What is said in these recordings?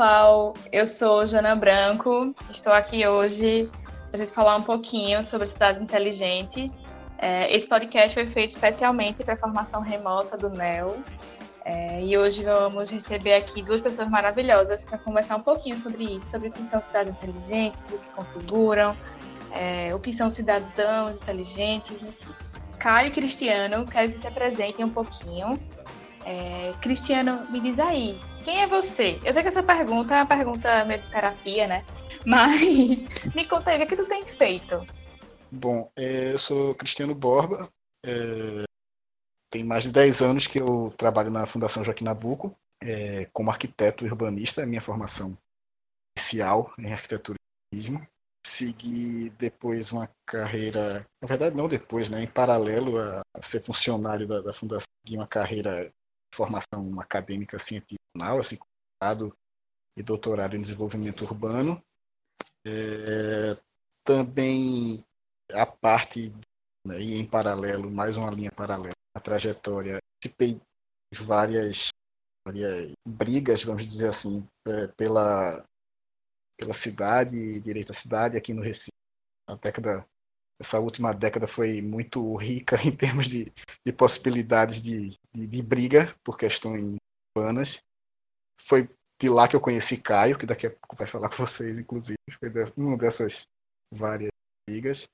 pessoal, eu sou Jana Branco, estou aqui hoje para a gente falar um pouquinho sobre cidades inteligentes. É, esse podcast foi feito especialmente para a formação remota do NEL. É, e hoje vamos receber aqui duas pessoas maravilhosas para conversar um pouquinho sobre isso, sobre o que são cidades inteligentes, o que configuram, é, o que são cidadãos inteligentes. Caio e Cristiano, quero que vocês se apresentem um pouquinho. É, Cristiano, me diz aí, quem é você? Eu sei que essa pergunta é uma pergunta meio de terapia, né? Mas me conta aí, o que, é que tu tem feito? Bom, é, eu sou Cristiano Borba, é, tem mais de 10 anos que eu trabalho na Fundação Joaquim Nabuco, é, como arquiteto urbanista, é minha formação inicial em arquitetura e urbanismo. Segui depois uma carreira, na verdade não depois, né, em paralelo a ser funcionário da, da Fundação, segui uma carreira formação acadêmica científica, assim, doutorado e doutorado em desenvolvimento urbano. É, também a parte, né, e em paralelo, mais uma linha paralela, a trajetória, participei de várias, várias brigas, vamos dizer assim, é, pela, pela cidade, direito à cidade aqui no Recife. A década essa última década foi muito rica em termos de, de possibilidades de, de, briga por questões urbanas. Foi de lá que eu conheci Caio, que daqui a pouco vai falar com vocês, inclusive. Foi uma dessas várias brigas.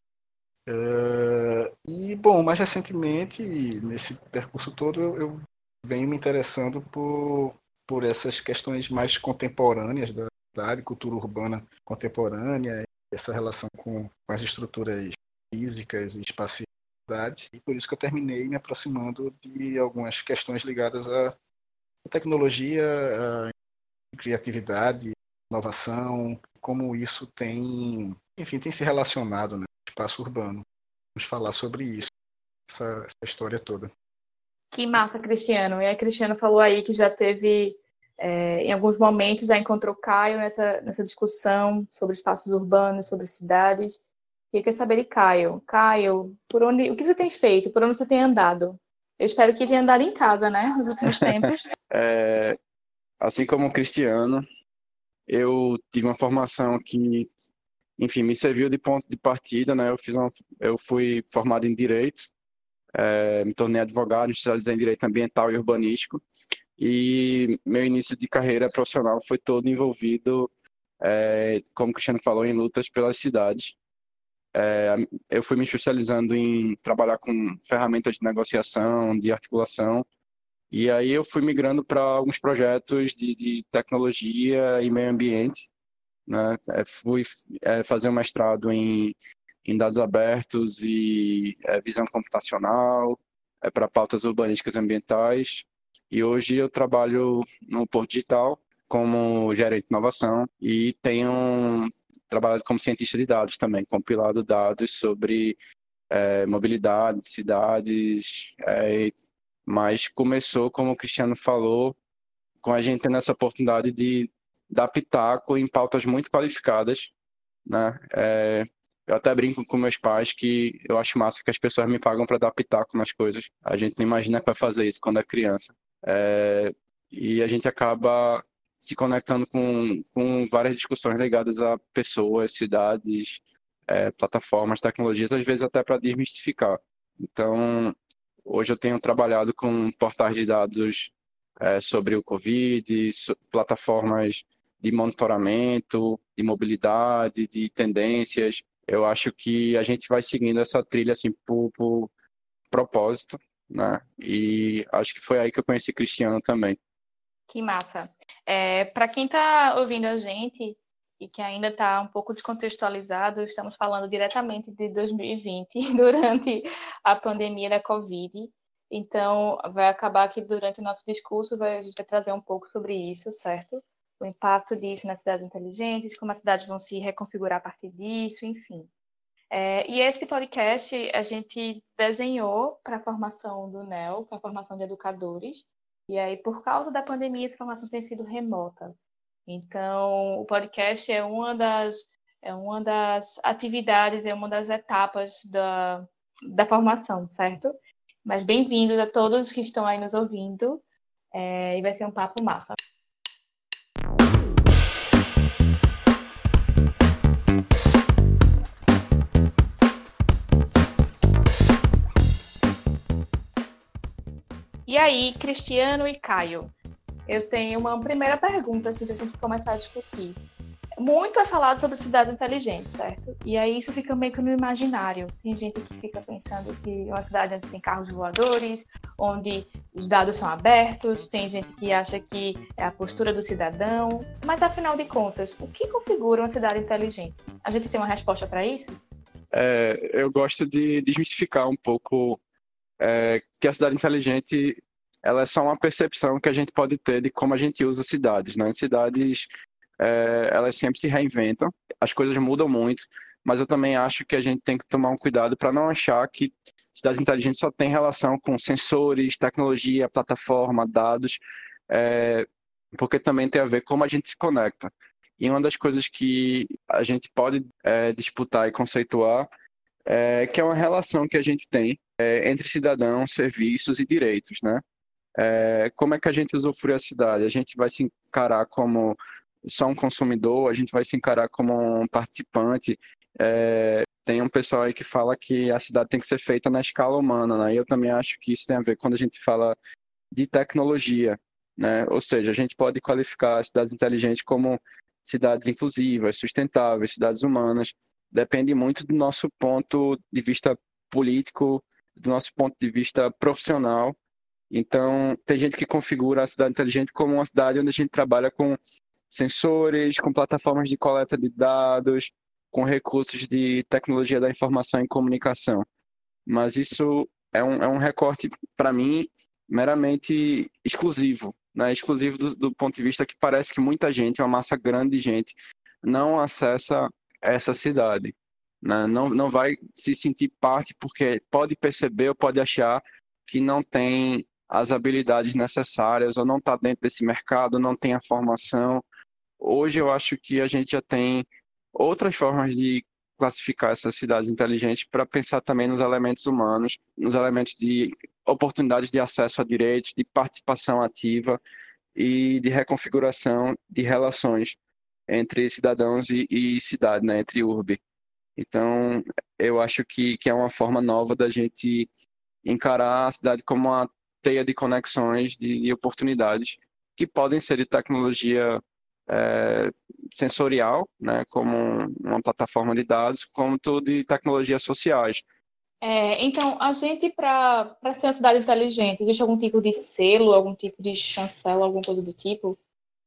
Uh, e, bom, mais recentemente, nesse percurso todo, eu, eu venho me interessando por, por essas questões mais contemporâneas da cidade, cultura urbana contemporânea, essa relação com, com as estruturas físicas e e por isso que eu terminei me aproximando de algumas questões ligadas à tecnologia, à criatividade, inovação, como isso tem, enfim, tem se relacionado né, no espaço urbano. Vamos falar sobre isso, essa, essa história toda. Que massa, Cristiano. E a Cristiano falou aí que já teve, é, em alguns momentos, já encontrou Caio nessa, nessa discussão sobre espaços urbanos, sobre cidades. Eu saber de Caio. Caio, por onde, o que você tem feito? Por onde você tem andado? Eu espero que tenha andado em casa, né? Nos últimos tempos. é, assim como o Cristiano, eu tive uma formação que, enfim, me serviu de ponto de partida, né? Eu fiz uma, eu fui formado em direito, é, me tornei advogado, especializei em direito ambiental e urbanístico, e meu início de carreira profissional foi todo envolvido, é, como o Cristiano falou, em lutas pelas cidades é, eu fui me especializando em trabalhar com ferramentas de negociação, de articulação, e aí eu fui migrando para alguns projetos de, de, tecnologia e meio ambiente. Né? É, fui é, fazer um mestrado em, em dados abertos e é, visão computacional é, para pautas urbanísticas e ambientais. E hoje eu trabalho no Porto Digital como gerente de inovação e tenho trabalhado como cientista de dados também, compilado dados sobre é, mobilidade, cidades, é, mas começou, como o Cristiano falou, com a gente tendo essa oportunidade de dar pitaco em pautas muito qualificadas, né? É, eu até brinco com meus pais que eu acho massa que as pessoas me pagam para dar pitaco nas coisas. A gente não imagina que vai fazer isso quando é criança. É, e a gente acaba se conectando com, com várias discussões ligadas a pessoas, cidades, é, plataformas, tecnologias, às vezes até para desmistificar. Então, hoje eu tenho trabalhado com portais de dados é, sobre o Covid, so, plataformas de monitoramento, de mobilidade, de tendências. Eu acho que a gente vai seguindo essa trilha assim por, por propósito, né? E acho que foi aí que eu conheci Cristiano também. Que massa. É, Para quem está ouvindo a gente e que ainda está um pouco descontextualizado, estamos falando diretamente de 2020, durante a pandemia da Covid. Então, vai acabar que durante o nosso discurso vai, a gente vai trazer um pouco sobre isso, certo? O impacto disso nas cidades inteligentes, como as cidades vão se reconfigurar a partir disso, enfim. É, e esse podcast a gente desenhou para a formação do NEL, para a formação de educadores, e aí, por causa da pandemia, essa formação tem sido remota. Então, o podcast é uma das, é uma das atividades, é uma das etapas da, da formação, certo? Mas bem-vindos a todos que estão aí nos ouvindo. É, e vai ser um papo massa. E aí, Cristiano e Caio, eu tenho uma primeira pergunta assim, para a gente começar a discutir. Muito é falado sobre cidade inteligente, certo? E aí isso fica meio que no imaginário. Tem gente que fica pensando que uma cidade onde tem carros voadores, onde os dados são abertos, tem gente que acha que é a postura do cidadão. Mas afinal de contas, o que configura uma cidade inteligente? A gente tem uma resposta para isso? É, eu gosto de desmistificar um pouco é, que a cidade inteligente ela é só uma percepção que a gente pode ter de como a gente usa cidades, né? Cidades é, elas sempre se reinventam, as coisas mudam muito, mas eu também acho que a gente tem que tomar um cuidado para não achar que cidades inteligentes só tem relação com sensores, tecnologia, plataforma, dados, é, porque também tem a ver como a gente se conecta. E uma das coisas que a gente pode é, disputar e conceituar é que é uma relação que a gente tem é, entre cidadãos, serviços e direitos, né? É, como é que a gente usufrui a cidade? A gente vai se encarar como só um consumidor, a gente vai se encarar como um participante. É, tem um pessoal aí que fala que a cidade tem que ser feita na escala humana, né? E eu também acho que isso tem a ver quando a gente fala de tecnologia, né? Ou seja, a gente pode qualificar as cidades inteligentes como cidades inclusivas, sustentáveis, cidades humanas. Depende muito do nosso ponto de vista político, do nosso ponto de vista profissional então, tem gente que configura a cidade inteligente como uma cidade onde a gente trabalha com sensores, com plataformas de coleta de dados, com recursos de tecnologia da informação e comunicação. Mas isso é um, é um recorte, para mim, meramente exclusivo. Né? Exclusivo do, do ponto de vista que parece que muita gente, uma massa grande de gente, não acessa essa cidade. Né? Não, não vai se sentir parte porque pode perceber ou pode achar que não tem as habilidades necessárias ou não está dentro desse mercado, não tem a formação. Hoje eu acho que a gente já tem outras formas de classificar essas cidades inteligentes para pensar também nos elementos humanos, nos elementos de oportunidades de acesso a direitos, de participação ativa e de reconfiguração de relações entre cidadãos e, e cidade, né, entre urbe. Então, eu acho que, que é uma forma nova da gente encarar a cidade como uma teia de conexões, de, de oportunidades que podem ser de tecnologia é, sensorial, né, como uma plataforma de dados, como de tecnologias sociais. É, então, a gente, para ser uma cidade inteligente, existe algum tipo de selo, algum tipo de chancela, alguma coisa do tipo?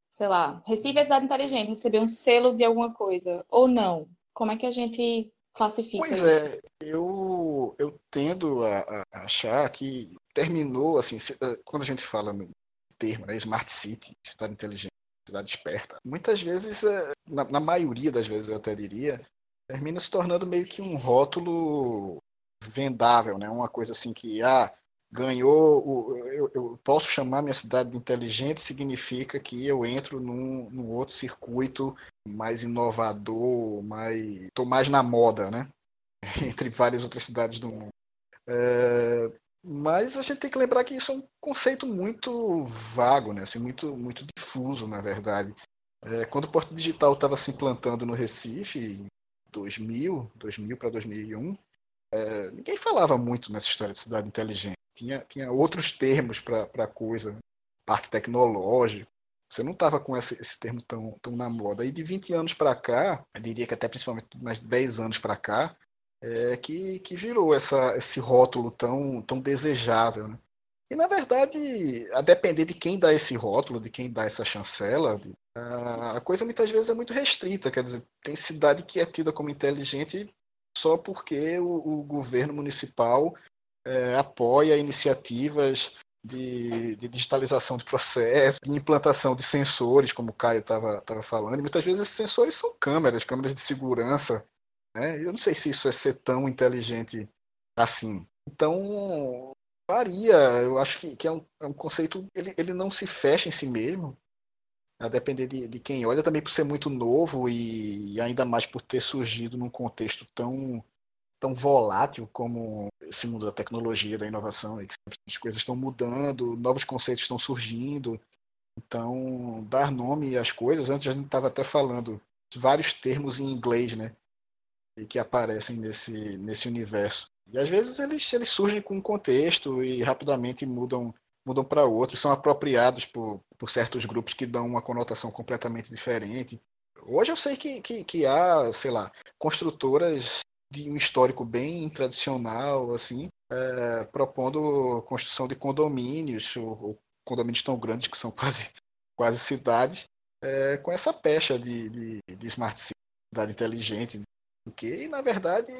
Sei lá, Recife é cidade inteligente, receber um selo de alguma coisa, ou não? Como é que a gente classifica Pois isso? é, eu, eu tendo a, a achar que terminou, assim, eh, quando a gente fala no termo, né, Smart City, cidade inteligente, cidade esperta, muitas vezes, eh, na, na maioria das vezes eu até diria, termina se tornando meio que um rótulo vendável, né? Uma coisa assim que, ah, ganhou, o, eu, eu, posso chamar minha cidade de inteligente, significa que eu entro num, num outro circuito mais inovador, mais, estou mais na moda, né? Entre várias outras cidades do mundo. É, mas a gente tem que lembrar que isso é um conceito muito vago, né? assim, muito, muito difuso, na verdade. É, quando o Porto Digital estava se implantando no Recife, em 2000, 2000 para 2001, é, ninguém falava muito nessa história de cidade inteligente. Tinha, tinha outros termos para a coisa, parque tecnológico. Você não estava com esse, esse, termo tão, tão na moda. E de 20 anos para cá, eu diria que até principalmente mais de 10 anos para cá, é, que, que virou essa, esse rótulo tão, tão desejável. Né? E, na verdade, a depender de quem dá esse rótulo, de quem dá essa chancela, a coisa muitas vezes é muito restrita. Quer dizer, tem cidade que é tida como inteligente só porque o, o governo municipal é, apoia iniciativas de, de, digitalização de processos, de implantação de sensores, como o Caio estava falando. E muitas vezes esses sensores são câmeras, câmeras de segurança né? Eu não sei se isso é ser tão inteligente assim. Então, varia. Eu acho que, que é, um, é um conceito, ele, ele não se fecha em si mesmo, a depender de, de quem olha, também por ser muito novo e, e ainda mais por ter surgido num contexto tão, tão volátil como esse mundo da tecnologia, da inovação, e que as coisas estão mudando, novos conceitos estão surgindo. Então, dar nome às coisas, antes a gente estava até falando vários termos em inglês, né? que aparecem nesse, nesse universo. E às vezes eles, eles surgem com um contexto e rapidamente mudam mudam para outros, são apropriados por, por certos grupos que dão uma conotação completamente diferente. Hoje eu sei que, que, que há, sei lá, construtoras de um histórico bem tradicional, assim, é, propondo construção de condomínios, ou, ou, condomínios tão grandes que são quase, quase cidades, é, com essa pecha de, de, de smart city, cidade inteligente, que na verdade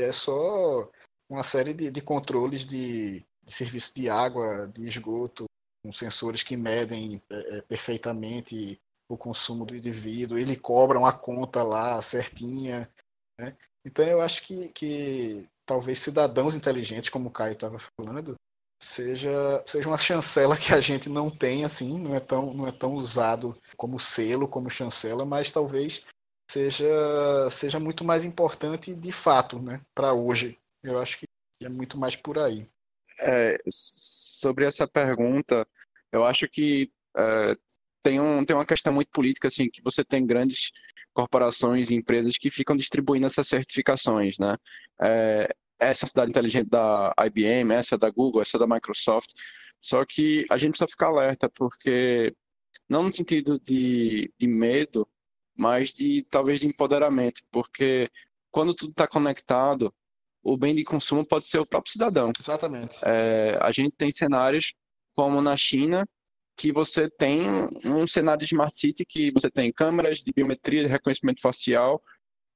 é só uma série de, de controles de, de serviço de água, de esgoto, com sensores que medem é, é perfeitamente o consumo do indivíduo, ele cobra uma conta lá certinha. Né? Então eu acho que, que talvez cidadãos inteligentes, como o Caio estava falando, seja, seja uma chancela que a gente não tem, assim, não é tão, não é tão usado como selo, como chancela, mas talvez seja, seja muito mais importante de fato, né, para hoje. Eu acho que é muito mais por aí. É, sobre essa pergunta, eu acho que é, tem, um, tem uma questão muito política, assim, que você tem grandes corporações e empresas que ficam distribuindo essas certificações, né? É, essa é a cidade inteligente da IBM, essa é da Google, essa é da Microsoft. Só que a gente precisa ficar alerta, porque não no sentido de, de medo, mas de talvez de empoderamento, porque quando tudo está conectado, o bem de consumo pode ser o próprio cidadão. Exatamente. É, a gente tem cenários como na China, que você tem um cenário de Smart City que você tem câmeras de biometria, de reconhecimento facial,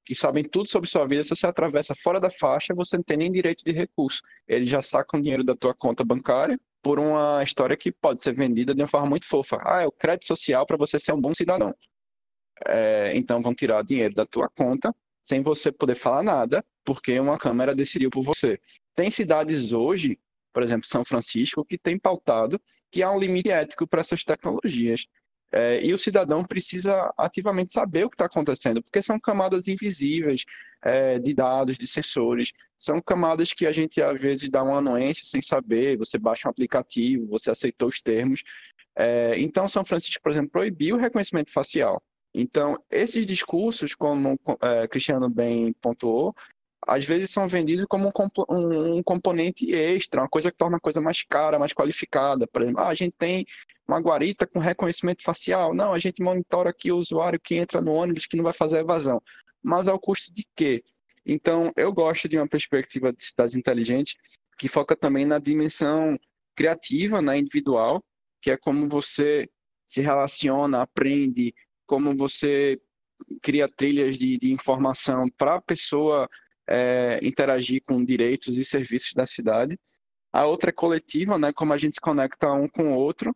que sabem tudo sobre sua vida. Se você atravessa fora da faixa, você não tem nem direito de recurso. Eles já sacam dinheiro da tua conta bancária por uma história que pode ser vendida de uma forma muito fofa. Ah, é o crédito social para você ser um bom cidadão. É, então vão tirar dinheiro da tua conta sem você poder falar nada, porque uma câmera decidiu por você. Tem cidades hoje por exemplo, São Francisco, que tem pautado que há um limite ético para essas tecnologias. É, e o cidadão precisa ativamente saber o que está acontecendo, porque são camadas invisíveis é, de dados, de sensores, são camadas que a gente às vezes dá uma anuência sem saber, você baixa um aplicativo, você aceitou os termos. É, então, São Francisco, por exemplo, proibiu o reconhecimento facial. Então, esses discursos, como é, Cristiano bem pontuou, às vezes são vendidos como um, comp um, componente extra, uma coisa que torna a coisa mais cara, mais qualificada. Por exemplo, ah, a gente tem uma guarita com reconhecimento facial. Não, a gente monitora aqui o usuário que entra no ônibus que não vai fazer evasão. Mas ao custo de quê? Então, eu gosto de uma perspectiva de cidades inteligentes que foca também na dimensão criativa, na individual, que é como você se relaciona, aprende, como você cria trilhas de, de informação para a pessoa é, interagir com direitos e serviços da cidade. A outra é coletiva, né, como a gente se conecta um com o outro.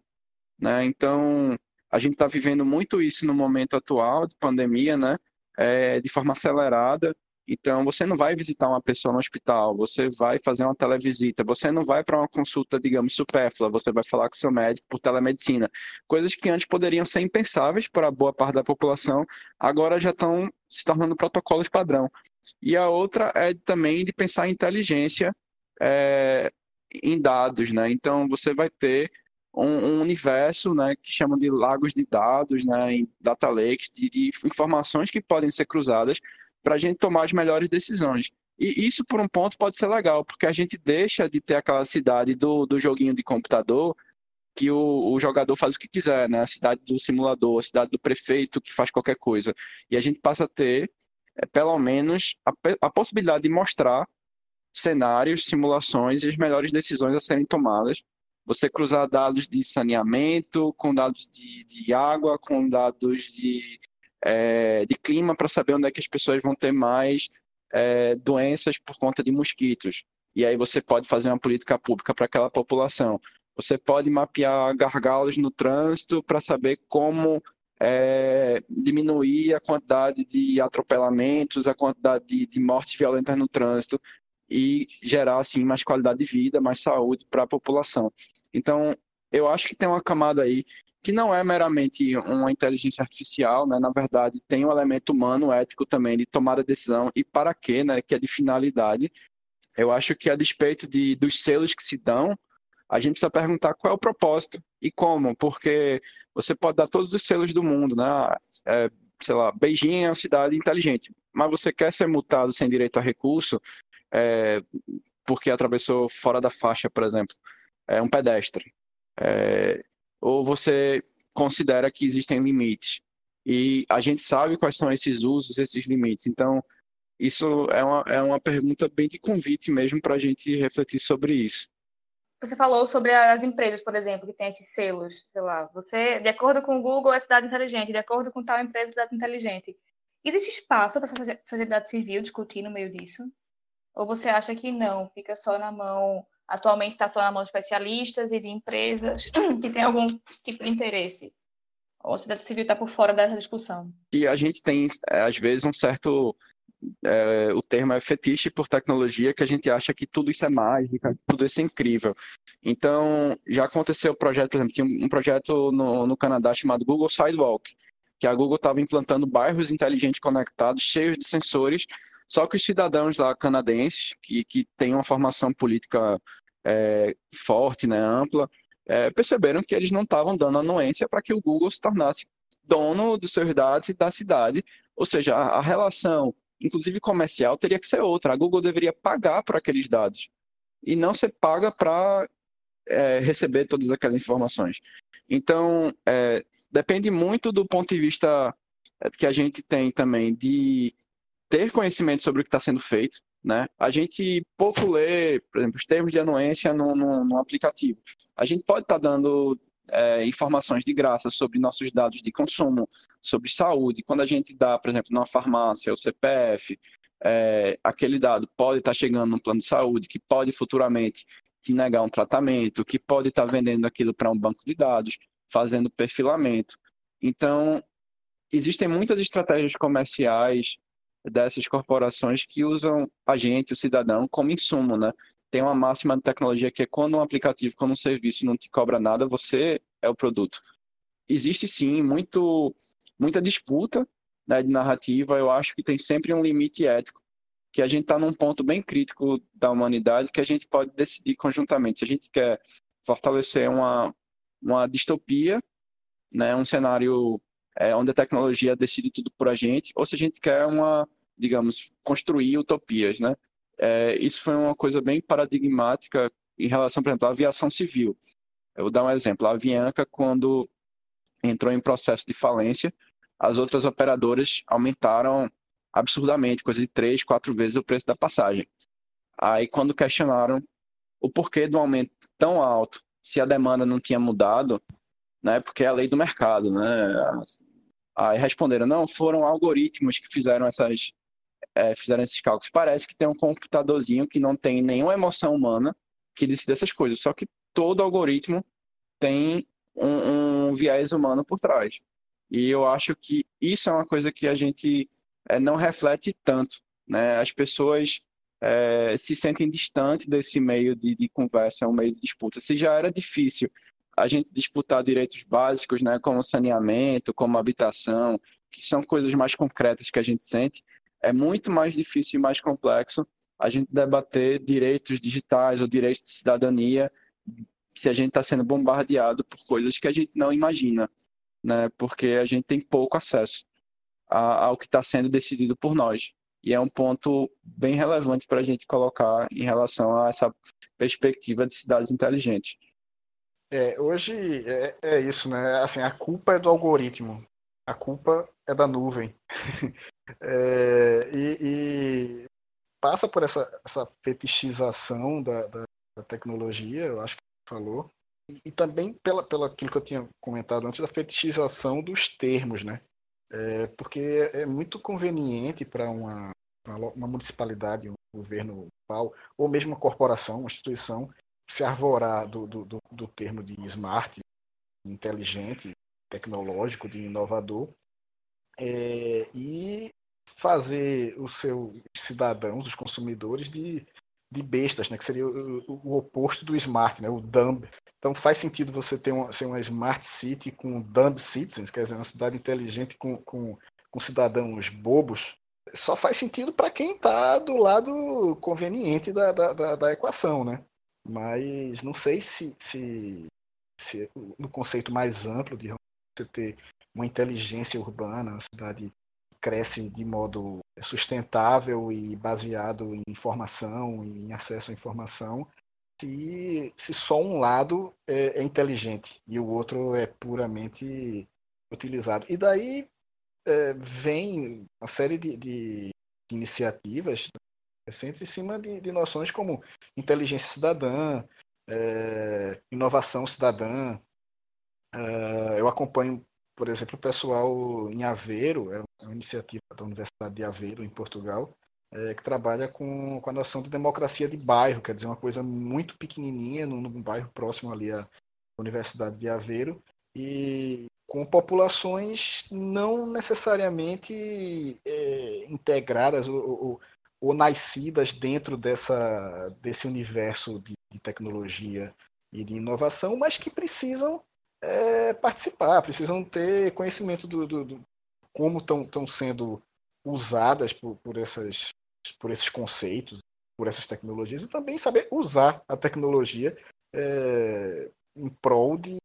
Né? Então, a gente está vivendo muito isso no momento atual de pandemia, né? É, de forma acelerada. Então, você não vai visitar uma pessoa no hospital, você vai fazer uma televisita, você não vai para uma consulta, digamos, supérflua, você vai falar com seu médico por telemedicina. Coisas que antes poderiam ser impensáveis para boa parte da população, agora já estão se tornando protocolos padrão. E a outra é também de pensar em inteligência é, em dados, né? Então, você vai ter um, universo, né, que chamam de lagos de dados, né, em data lakes, de, de informações que podem ser cruzadas para a gente tomar as melhores decisões. E isso, por um ponto, pode ser legal, porque a gente deixa de ter aquela cidade do, do joguinho de computador que o, o, jogador faz o que quiser, né? A cidade do simulador, a cidade do prefeito que faz qualquer coisa. E a gente passa a ter, é, pelo menos, a, a possibilidade de mostrar cenários, simulações e as melhores decisões a serem tomadas. Você cruzar dados de saneamento com dados de, de água, com dados de é, de clima para saber onde é que as pessoas vão ter mais é, doenças por conta de mosquitos. E aí você pode fazer uma política pública para aquela população. Você pode mapear gargalos no trânsito para saber como é, diminuir a quantidade de atropelamentos, a quantidade de, de mortes violentas no trânsito e gerar assim mais qualidade de vida, mais saúde para a população. Então, eu acho que tem uma camada aí que não é meramente uma inteligência artificial, né? Na verdade, tem um elemento humano, ético também, de tomada de decisão e para quê, né? Que é de finalidade. Eu acho que a despeito de, dos selos que se dão, a gente precisa perguntar qual é o propósito e como, porque você pode dar todos os selos do mundo, né? É, sei lá, Beijing é uma cidade inteligente, mas você quer ser multado sem direito a recurso é, porque atravessou fora da faixa, por exemplo, é um pedestre É, ou você considera que existem limites? E a gente sabe quais são esses usos, esses limites. Então, isso é uma, é uma pergunta bem de convite mesmo para a gente refletir sobre isso. Você falou sobre as empresas, por exemplo, que têm esses selos, sei lá, você, de acordo com o Google, é cidade inteligente, de acordo com tal empresa, é cidade inteligente. Existe espaço para a sociedade civil discutir no meio disso? Ou você acha que não, fica só na mão, atualmente está só na mão de especialistas e de empresas que têm algum tipo de interesse? Ou a sociedade civil está por fora dessa discussão? E a gente tem, é, às vezes, um certo é, o termo é fetiche por tecnologia, que a gente acha que tudo isso é mágica, tudo isso é incrível. Então, já aconteceu o projeto, por exemplo, tinha um projeto no, no Canadá chamado Google Sidewalk, que a Google estava implantando bairros inteligentes conectados, cheios de sensores, só que os cidadãos lá canadenses, que, que têm uma formação política é, forte, né, ampla, é, perceberam que eles não estavam dando anuência para que o Google se tornasse dono dos seus dados e da cidade, ou seja, a, a relação inclusive comercial, teria que ser outra. A Google deveria pagar por aqueles dados e não ser paga para é, receber todas aquelas informações. Então, é, depende muito do ponto de vista que a gente tem também de ter conhecimento sobre o que está sendo feito. Né? A gente pouco lê, por exemplo, os termos de anuência no, aplicativo. A gente pode estar tá dando é, informações de graça sobre nossos dados de consumo, sobre saúde. Quando a gente dá, por exemplo, numa farmácia, o CPF, é, aquele dado pode estar chegando num plano de saúde que pode futuramente te negar um tratamento, que pode estar vendendo aquilo para um banco de dados, fazendo perfilamento. Então, existem muitas estratégias comerciais dessas corporações que usam a gente, o cidadão, como insumo, né? tem uma máxima de tecnologia que é quando um aplicativo, quando um serviço não te cobra nada, você é o produto. Existe sim muito, muita disputa né, de narrativa, eu acho que tem sempre um limite ético, que a gente está num ponto bem crítico da humanidade que a gente pode decidir conjuntamente. Se a gente quer fortalecer uma, uma distopia, né, um cenário é, onde a tecnologia decide tudo por a gente, ou se a gente quer uma, digamos, construir utopias, né? é, isso foi uma coisa bem paradigmática em relação, por exemplo, à aviação civil. Eu vou dar um exemplo. A Avianca, quando entrou em processo de falência, as outras operadoras aumentaram absurdamente, coisa de três, quatro vezes o preço da passagem. Aí, quando questionaram o porquê do aumento tão alto, se a demanda não tinha mudado, né, porque é a lei do mercado, né? Aí responderam, não, foram algoritmos que fizeram essas, é, fizeram esses cálculos. Parece que tem um computadorzinho que não tem nenhuma emoção humana que decide essas coisas. Só que todo algoritmo tem um, um viés humano por trás. E eu acho que isso é uma coisa que a gente é, não reflete tanto. Né? As pessoas é, se sentem distantes desse meio de, de conversa, um meio de disputa. Se já era difícil a gente disputar direitos básicos, né, como saneamento, como habitação, que são coisas mais concretas que a gente sente, é muito mais difícil e mais complexo a gente debater direitos digitais ou direitos de cidadania se a gente está sendo bombardeado por coisas que a gente não imagina, né? Porque a gente tem pouco acesso ao que está sendo decidido por nós. E é um ponto bem relevante para a gente colocar em relação a essa perspectiva de cidades inteligentes. É, hoje é, é isso, né? Assim, a culpa é do algoritmo, a culpa é da nuvem. É, e, e, passa por essa, essa fetichização da, da, da, tecnologia, eu acho que falou, e, e, também pela, pela aquilo que eu tinha comentado antes, da fetichização dos termos, né? É, porque é muito conveniente para uma, uma municipalidade, um governo municipal, ou mesmo uma corporação, uma instituição, se arvorar do, do, do, termo de smart, inteligente, tecnológico, de inovador, é, e fazer os seus cidadãos, os consumidores, de, de bestas, né? que seria o, o, oposto do smart, né? o dumb. Então faz sentido você ter uma, ser uma smart city com dumb citizens, quer dizer, uma cidade inteligente com, com, com cidadãos bobos. Só faz sentido para quem está do lado conveniente da, da, da, da, equação, né? Mas não sei se, se, se no conceito mais amplo de você ter uma inteligência urbana, uma cidade cresce de modo sustentável e baseado em informação em acesso à informação, se, se só um lado é, é inteligente e o outro é puramente utilizado. E daí é, vem uma série de, de iniciativas recentes em cima de, de noções como inteligência cidadã, é, inovação cidadã. É, eu acompanho, por exemplo, o pessoal em Aveiro, é uma iniciativa da Universidade de Aveiro, em Portugal, é, que trabalha com, com a noção de democracia de bairro, quer dizer, uma coisa muito pequenininha, num, num bairro próximo ali à Universidade de Aveiro, e com populações não necessariamente é, integradas ou, ou, ou, nascidas dentro dessa, desse universo de, de, tecnologia e de inovação, mas que precisam é, participar, precisam ter conhecimento do, do, do como estão sendo usadas por, por, essas, por esses conceitos, por essas tecnologias, e também saber usar a tecnologia é, em prol de,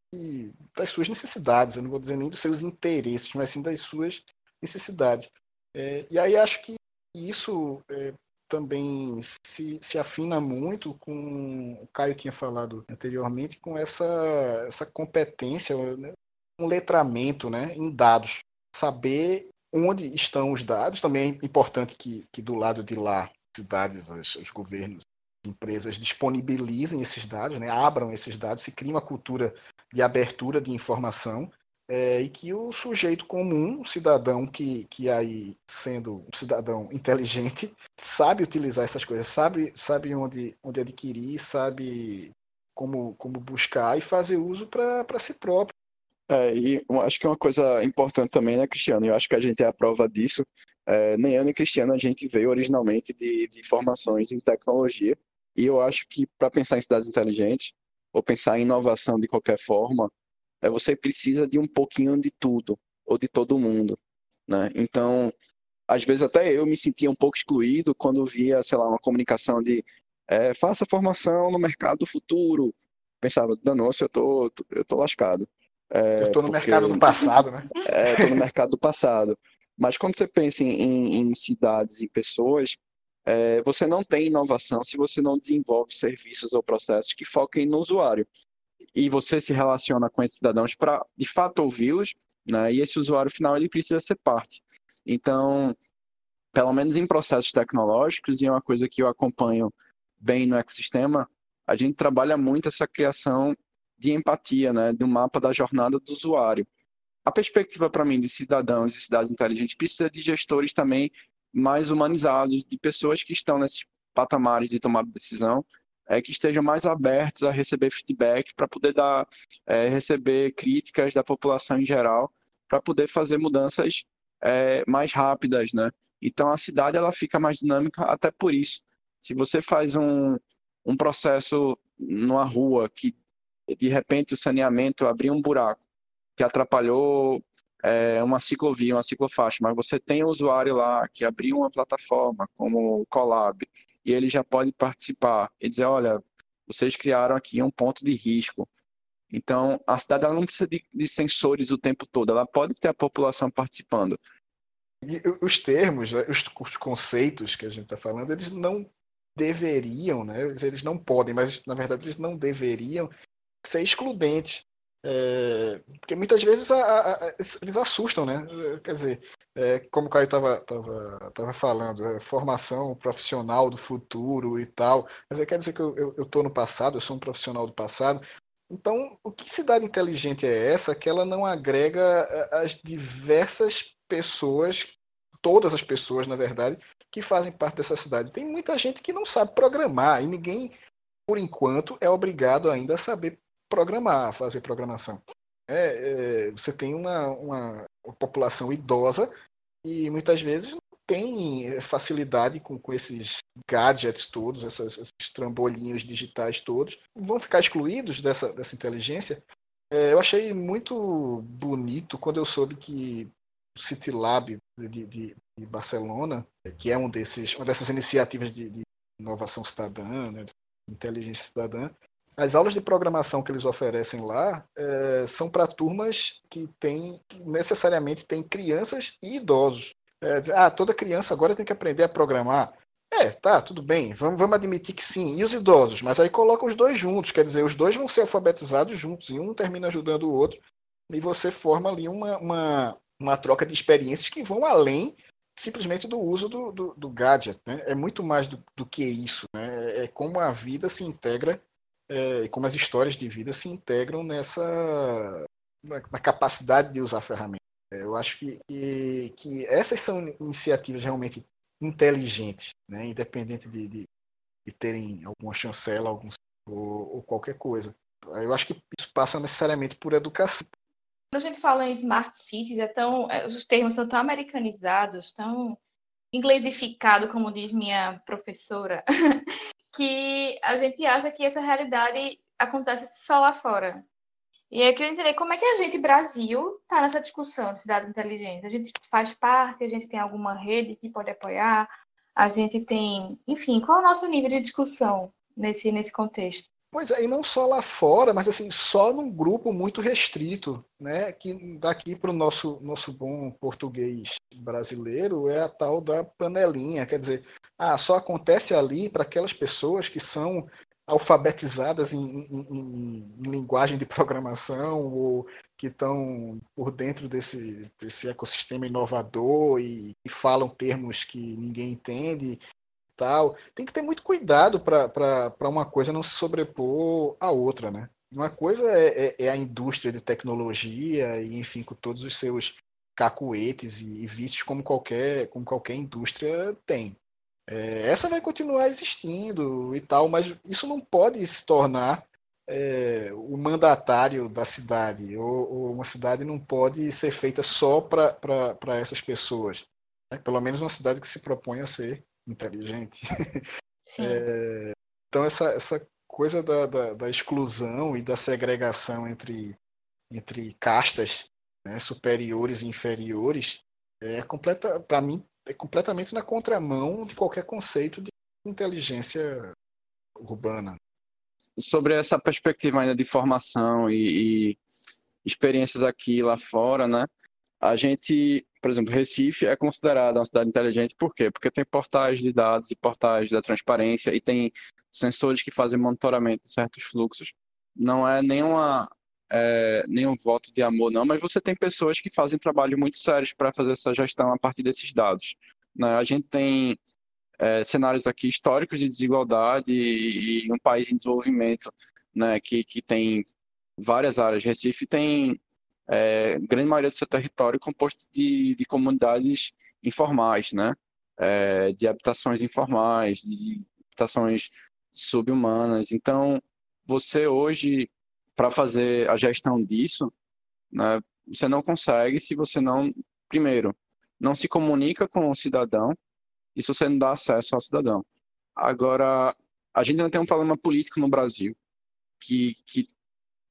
das suas necessidades. Eu não vou dizer nem dos seus interesses, mas sim das suas necessidades. É, e aí acho que isso é, também se, se afina muito com o Caio tinha falado anteriormente com essa, essa competência, né, um letramento né, em dados. Saber onde estão os dados. Também é importante que, que do lado de lá, cidades, os, os governos, empresas disponibilizem esses dados, né, abram esses dados, se cria uma cultura de abertura de informação é, e que o sujeito comum, o cidadão que, que aí, sendo um cidadão inteligente, sabe utilizar essas coisas, sabe, sabe onde, onde adquirir, sabe como, como buscar e fazer uso para si próprio. É, e acho que uma coisa importante também, né, Cristiano? Eu acho que a gente é a prova disso. É, nem eu nem Cristiano, a gente veio originalmente de, de formações em tecnologia. E eu acho que para pensar em cidades inteligentes, ou pensar em inovação de qualquer forma, é, você precisa de um pouquinho de tudo, ou de todo mundo. Né? Então, às vezes até eu me sentia um pouco excluído quando via, sei lá, uma comunicação de é, faça formação no mercado do futuro. Pensava, danou-se, eu tô, eu tô lascado. É, eu estou no porque... mercado do passado, né? É, estou no mercado do passado. Mas quando você pensa em, em, em cidades e pessoas, é, você não tem inovação se você não desenvolve serviços ou processos que foquem no usuário. E você se relaciona com esses cidadãos para, de fato, ouvi-los, né? e esse usuário final ele precisa ser parte. Então, pelo menos em processos tecnológicos, e é uma coisa que eu acompanho bem no ecossistema, a gente trabalha muito essa criação de empatia, né, do mapa da jornada do usuário. A perspectiva para mim de cidadãos e cidades inteligentes precisa de gestores também mais humanizados, de pessoas que estão nesses patamares de tomada de decisão, é, que estejam mais abertos a receber feedback, para poder dar, é, receber críticas da população em geral, para poder fazer mudanças é, mais rápidas, né? Então a cidade ela fica mais dinâmica até por isso. Se você faz um, um processo numa rua que de repente o saneamento abriu um buraco que atrapalhou é, uma ciclovia, uma ciclofaixa, mas você tem um usuário lá que abriu uma plataforma como o Colab e ele já pode participar e dizer, olha, vocês criaram aqui um ponto de risco. Então, a cidade ela não precisa de, de sensores o tempo todo, ela pode ter a população participando. E os termos, né, os, os conceitos que a gente está falando, eles não deveriam, né? Eles não podem, mas na verdade eles não deveriam ser excludentes. É, porque muitas vezes a, a, eles assustam, né? Quer dizer, é, como o Caio estava tava, tava falando, é, formação profissional do futuro e tal. Mas quer dizer que eu estou no passado, eu sou um profissional do passado. Então, o que cidade inteligente é essa que ela não agrega é, as diversas pessoas, todas as pessoas, na verdade, que fazem parte dessa cidade? Tem muita gente que não sabe programar e ninguém, por enquanto, é obrigado ainda a saber programar, fazer programação. É, é, você tem uma, uma, população idosa e muitas vezes não tem facilidade com, com esses gadgets todos, essas, esses trambolinhos digitais todos, vão ficar excluídos dessa, dessa inteligência. É, eu achei muito bonito quando eu soube que o City Lab de, de, de Barcelona, que é um desses, uma dessas iniciativas de, de inovação cidadã, né, inteligência cidadã, as aulas de programação que eles oferecem lá é, são para turmas que necessariamente têm crianças e idosos. É, ah, toda criança agora tem que aprender a programar. É, tá, tudo bem, vamos, vamos admitir que sim. E os idosos? Mas aí coloca os dois juntos, quer dizer, os dois vão ser alfabetizados juntos, e um termina ajudando o outro, e você forma ali uma, uma, uma troca de experiências que vão além simplesmente do uso do, do, do gadget. Né? É muito mais do, do que isso. Né? É como a vida se integra, é, como as histórias de vida se integram nessa na, na capacidade de usar ferramentas. Eu acho que, que, que essas são iniciativas realmente inteligentes, né? independente de, de, de terem alguma chancela algum, ou, ou, qualquer coisa. Eu acho que isso passa necessariamente por educação. Quando a gente fala em smart cities, é tão, é, os termos são tão americanizados, tão inglesificado, como diz minha professora, que a gente acha que essa realidade acontece só lá fora. E eu queria entender como é que a gente, Brasil, está nessa discussão de cidades inteligentes. A gente faz parte, a gente tem alguma rede que pode apoiar, a gente tem. Enfim, qual é o nosso nível de discussão nesse, nesse contexto? Pois é, e não só lá fora, mas assim, só num grupo muito restrito, né? Que daqui para o nosso, nosso bom português brasileiro é a tal da panelinha. Quer dizer, ah, só acontece ali para aquelas pessoas que são alfabetizadas em, em, em, em, linguagem de programação ou que estão por dentro desse, desse ecossistema inovador e, e, falam termos que ninguém entende tal tem que ter muito cuidado para uma coisa não se sobrepor à outra né uma coisa é, é, é, a indústria de tecnologia e enfim com todos os seus cacuetes e, e vícios como qualquer como qualquer indústria tem é, essa vai continuar existindo e tal, mas isso não pode se tornar é, o mandatário da cidade, ou, ou, uma cidade não pode ser feita só para essas pessoas. Né? Pelo menos uma cidade que se propõe a ser inteligente. É, então, essa, essa coisa da, da, da, exclusão e da segregação entre, entre castas né, superiores e inferiores é completa, para mim, é completamente na contramão de qualquer conceito de inteligência urbana. Sobre essa perspectiva ainda de formação e, e experiências aqui e lá fora, né? A gente, por exemplo, Recife é considerada uma cidade inteligente, por quê? Porque tem portais de dados e portais da transparência e tem sensores que fazem monitoramento de certos fluxos. Não é nenhuma é, nenhum voto de amor, não, mas você tem pessoas que fazem trabalho muito sérios para fazer essa gestão a partir desses dados. Né? A gente tem é, cenários aqui históricos de desigualdade e, e um país em desenvolvimento né, que, que tem várias áreas. Recife tem é, grande maioria do seu território composto de, de comunidades informais, né? É, de habitações informais, de habitações subhumanas. Então, você hoje para fazer a gestão disso, né, você não consegue se você não, primeiro, não se comunica com o cidadão e se você não dá acesso ao cidadão. Agora, a gente ainda tem um problema político no Brasil que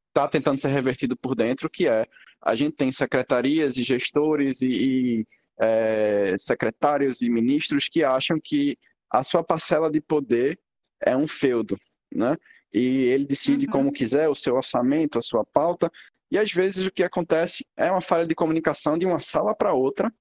está tentando ser revertido por dentro, que é a gente tem secretarias e gestores e, e é, secretários e ministros que acham que a sua parcela de poder é um feudo, né? e ele decide uhum. como quiser o seu orçamento, a sua pauta, e às vezes o que acontece é uma falha de comunicação de uma sala para outra,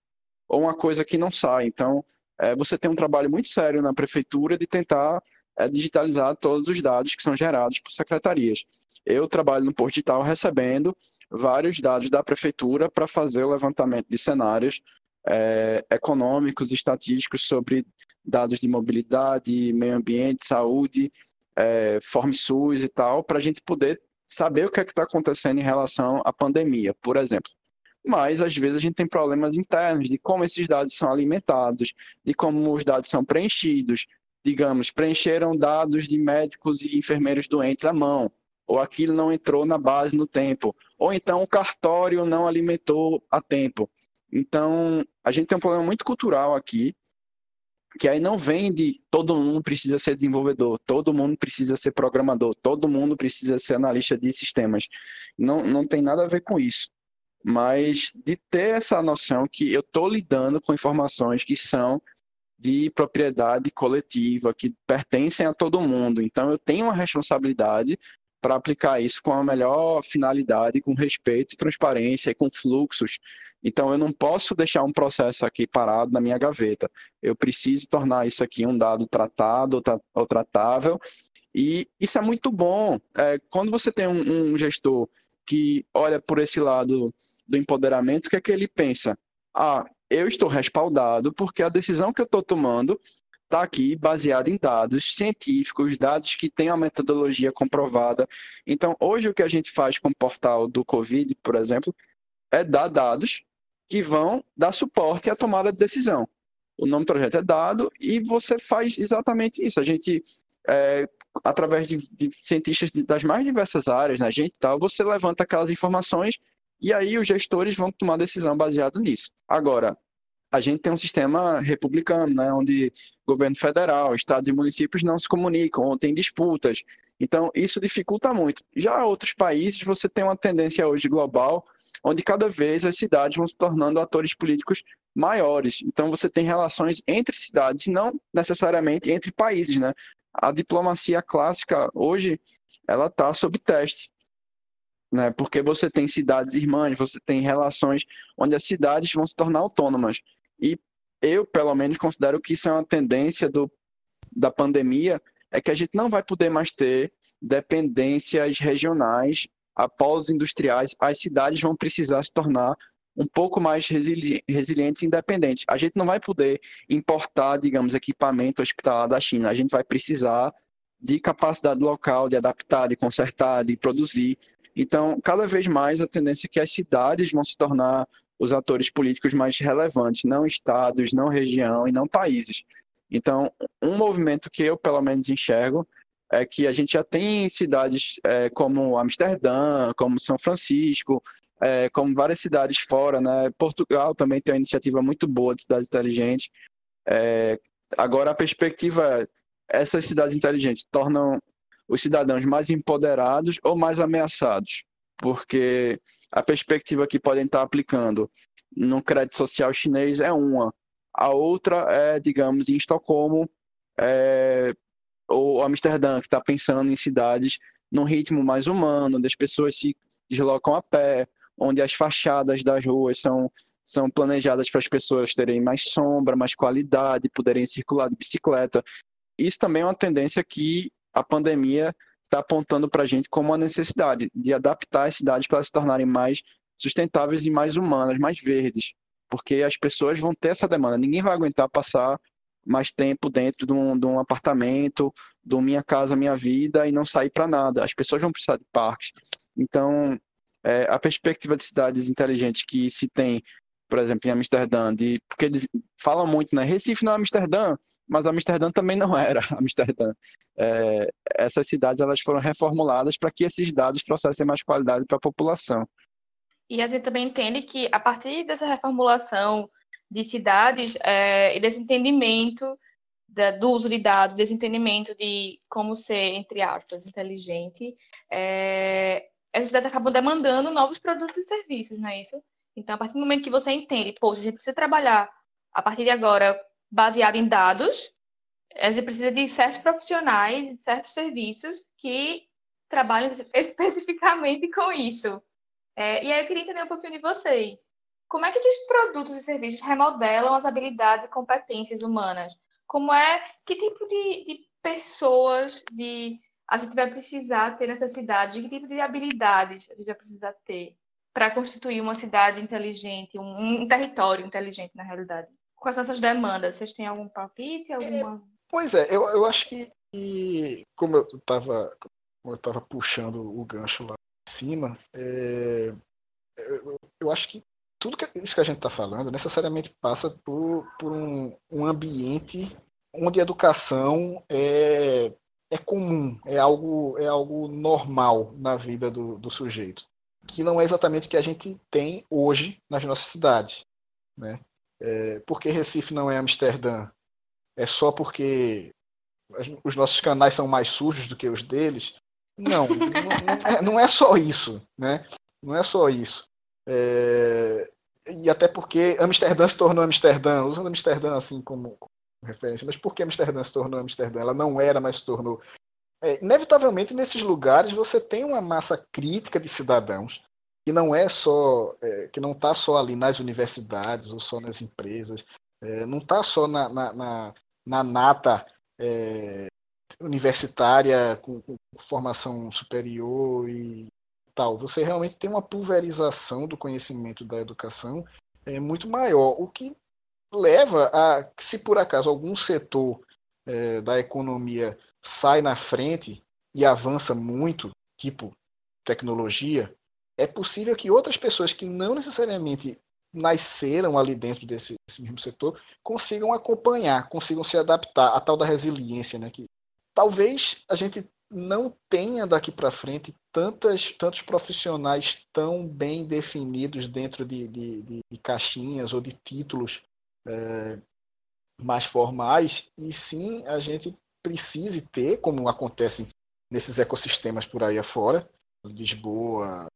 ou uma coisa que não sai. Então, é, você tem um trabalho muito sério na prefeitura de tentar é, digitalizar todos os dados que são gerados por secretarias. Eu trabalho no Portal recebendo vários dados da prefeitura para fazer o levantamento de cenários é, econômicos, estatísticos sobre dados de mobilidade, meio ambiente, saúde, é, SUS e tal, para a gente poder saber o que é está acontecendo em relação à pandemia, por exemplo. Mas, às vezes, a gente tem problemas internos de como esses dados são alimentados, de como os dados são preenchidos. Digamos, preencheram dados de médicos e enfermeiros doentes à mão, ou aquilo não entrou na base no tempo, ou então o cartório não alimentou a tempo. Então, a gente tem um problema muito cultural aqui, que aí não vem de todo mundo precisa ser desenvolvedor, todo mundo precisa ser programador, todo mundo precisa ser analista de sistemas. Não, não tem nada a ver com isso. Mas de ter essa noção que eu estou lidando com informações que são de propriedade coletiva, que pertencem a todo mundo. Então eu tenho uma responsabilidade para aplicar isso com a melhor finalidade, com respeito, transparência e com fluxos. Então, eu não posso deixar um processo aqui parado na minha gaveta. Eu preciso tornar isso aqui um dado tratado ou tratável. E isso é muito bom. É, quando você tem um, um gestor que olha por esse lado do empoderamento, o que é que ele pensa? Ah, eu estou respaldado porque a decisão que eu estou tomando está aqui baseada em dados científicos, dados que têm a metodologia comprovada. Então, hoje o que a gente faz com o portal do Covid, por exemplo, é dar dados que vão dar suporte à tomada de decisão. O nome do projeto é dado e você faz exatamente isso. A gente, é, através de, de cientistas das mais diversas áreas, né, gente tal, você levanta aquelas informações e aí os gestores vão tomar decisão baseado nisso. Agora, a gente tem um sistema republicano, né, onde governo federal, estados e municípios não se comunicam, ou tem disputas. Então, isso dificulta muito. Já outros países, você tem uma tendência hoje global, onde cada vez as cidades vão se tornando atores políticos maiores. Então, você tem relações entre cidades, não necessariamente entre países, né? A diplomacia clássica hoje, ela está sob teste. Né, porque você tem cidades irmãs, você tem relações onde as cidades vão se tornar autônomas. E eu, pelo menos, considero que isso é uma tendência do, da pandemia, é que a gente não vai poder mais ter dependências regionais após industriais. As cidades vão precisar se tornar um pouco mais resili resilientes e independentes. A gente não vai poder importar, digamos, equipamento hospitalar da China. A gente vai precisar de capacidade local, de adaptar, de consertar, de produzir. Então, cada vez mais a tendência é que as cidades vão se tornar os atores políticos mais relevantes, não estados, não região e não países. Então, um movimento que eu, pelo menos, enxergo é que a gente já tem cidades é, como Amsterdã, como São Francisco, é, como várias cidades fora, né? Portugal também tem uma iniciativa muito boa de cidades inteligentes. É, agora, a perspectiva é essas cidades inteligentes tornam os cidadãos mais empoderados ou mais ameaçados? porque a perspectiva que podem estar aplicando no crédito social chinês é uma. A outra é, digamos, em Estocolmo é, ou Amsterdã, que está pensando em cidades num ritmo mais humano, onde as pessoas se deslocam a pé, onde as fachadas das ruas são, são planejadas para as pessoas terem mais sombra, mais qualidade, poderem circular de bicicleta. Isso também é uma tendência que a pandemia está apontando para a gente como uma necessidade de adaptar as cidades para se tornarem mais sustentáveis e mais humanas, mais verdes, porque as pessoas vão ter essa demanda. Ninguém vai aguentar passar mais tempo dentro de um, de um apartamento, do minha casa, minha vida e não sair para nada. As pessoas vão precisar de parques. Então, é, a perspectiva de cidades inteligentes que se tem, por exemplo, em Amsterdã, de, porque eles falam muito, né? Recife não é Amsterdã, mas Amsterdã também não era Amsterdã. É, essas cidades elas foram reformuladas para que esses dados trouxessem mais qualidade para a população. E a gente também entende que a partir dessa reformulação de cidades é, e desse entendimento da, do uso de dados, desse entendimento de como ser, entre aspas, inteligente, é, essas cidades acabam demandando novos produtos e serviços, não é isso? Então, a partir do momento que você entende, poxa, a gente precisa trabalhar a partir de agora baseado em dados. A gente precisa de certos profissionais, de certos serviços que trabalham especificamente com isso. É, e aí eu queria entender um pouquinho de vocês. Como é que esses produtos e serviços remodelam as habilidades e competências humanas? Como é, que tipo de, de pessoas de, a gente vai precisar ter nessa cidade? Que tipo de habilidades a gente vai precisar ter para constituir uma cidade inteligente, um, um território inteligente, na realidade? Quais são essas demandas? Vocês têm algum palpite? Alguma... Pois é, eu, eu acho que, como eu estava eu tava puxando o gancho lá em cima, é, eu, eu, acho que tudo que, isso que a gente está falando necessariamente passa por, por um, um ambiente onde a educação é, é comum, é algo, é algo normal na vida do, do sujeito, que não é exatamente o que a gente tem hoje nas nossas cidades. Né? É, por que Recife não é Amsterdã? É só porque os nossos canais são mais sujos do que os deles? Não, não, não, é, não é, só isso, né? Não é só isso. É, e até porque Amsterdã se tornou Amsterdã, usando Amsterdã assim como, como referência, mas por que Amsterdã se tornou Amsterdã? Ela não era, mas se tornou. é, inevitavelmente nesses lugares você tem uma massa crítica de cidadãos que não é só é, que não está só ali nas universidades ou só nas empresas, é, não está só na, na, na, na nata é, universitária com, com, formação superior e tal. Você realmente tem uma pulverização do conhecimento da educação é, muito maior, o que leva a se por acaso algum setor é, da economia sai na frente e avança muito, tipo tecnologia, é possível que outras pessoas que não necessariamente nasceram ali dentro desse, desse, mesmo setor consigam acompanhar, consigam se adaptar a tal da resiliência, né? Que talvez a gente não tenha daqui para frente tantas, tantos profissionais tão bem definidos dentro de, de, de, de caixinhas ou de títulos é, mais formais, e sim a gente precise ter, como acontece nesses ecossistemas por aí afora, Lisboa,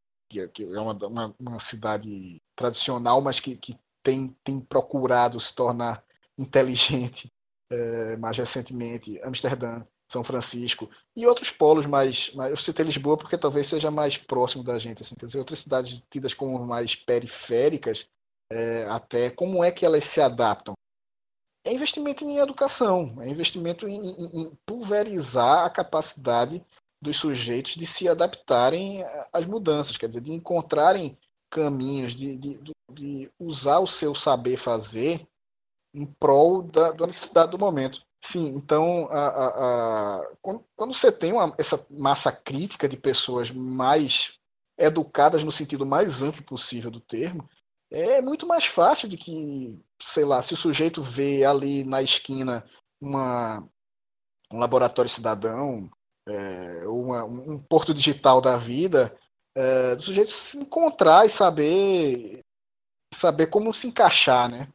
que, é, é uma, uma, uma cidade tradicional, mas que, que tem, tem procurado se tornar inteligente é, mais recentemente, Amsterdã, São Francisco e outros polos mais, mais, eu citei Lisboa porque talvez seja mais próximo da gente, assim, quer dizer, outras cidades tidas como mais periféricas, é, até como é que elas se adaptam? É investimento em educação, é investimento em, em, em pulverizar a capacidade dos sujeitos de se adaptarem às mudanças, quer dizer, de encontrarem caminhos, de, de, de usar o seu saber fazer em prol da, da necessidade do momento. Sim, então, a, a, a, quando, quando, você tem uma, essa massa crítica de pessoas mais educadas no sentido mais amplo possível do termo, é muito mais fácil de que, sei lá, se o sujeito vê ali na esquina uma, um laboratório cidadão, é, uma, um porto digital da vida, é, do sujeito se encontrar e saber saber como se encaixar, né?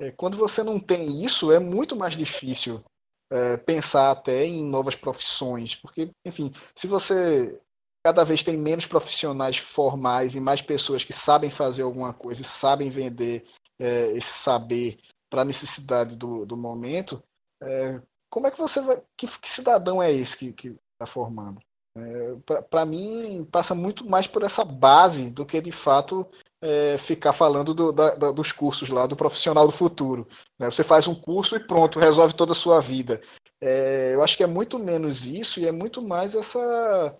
É, quando você não tem isso, é muito mais difícil é, pensar até em novas profissões, porque, enfim, se você cada vez tem menos profissionais formais e mais pessoas que sabem fazer alguma coisa e sabem vender é, esse saber para a necessidade do, do momento, é, como é que você vai. Que, que cidadão é esse que está formando? É, para mim, passa muito mais por essa base do que de fato é, ficar falando do, da, da, dos cursos lá, do profissional do futuro. Né? Você faz um curso e pronto, resolve toda a sua vida. É, eu acho que é muito menos isso e é muito mais essa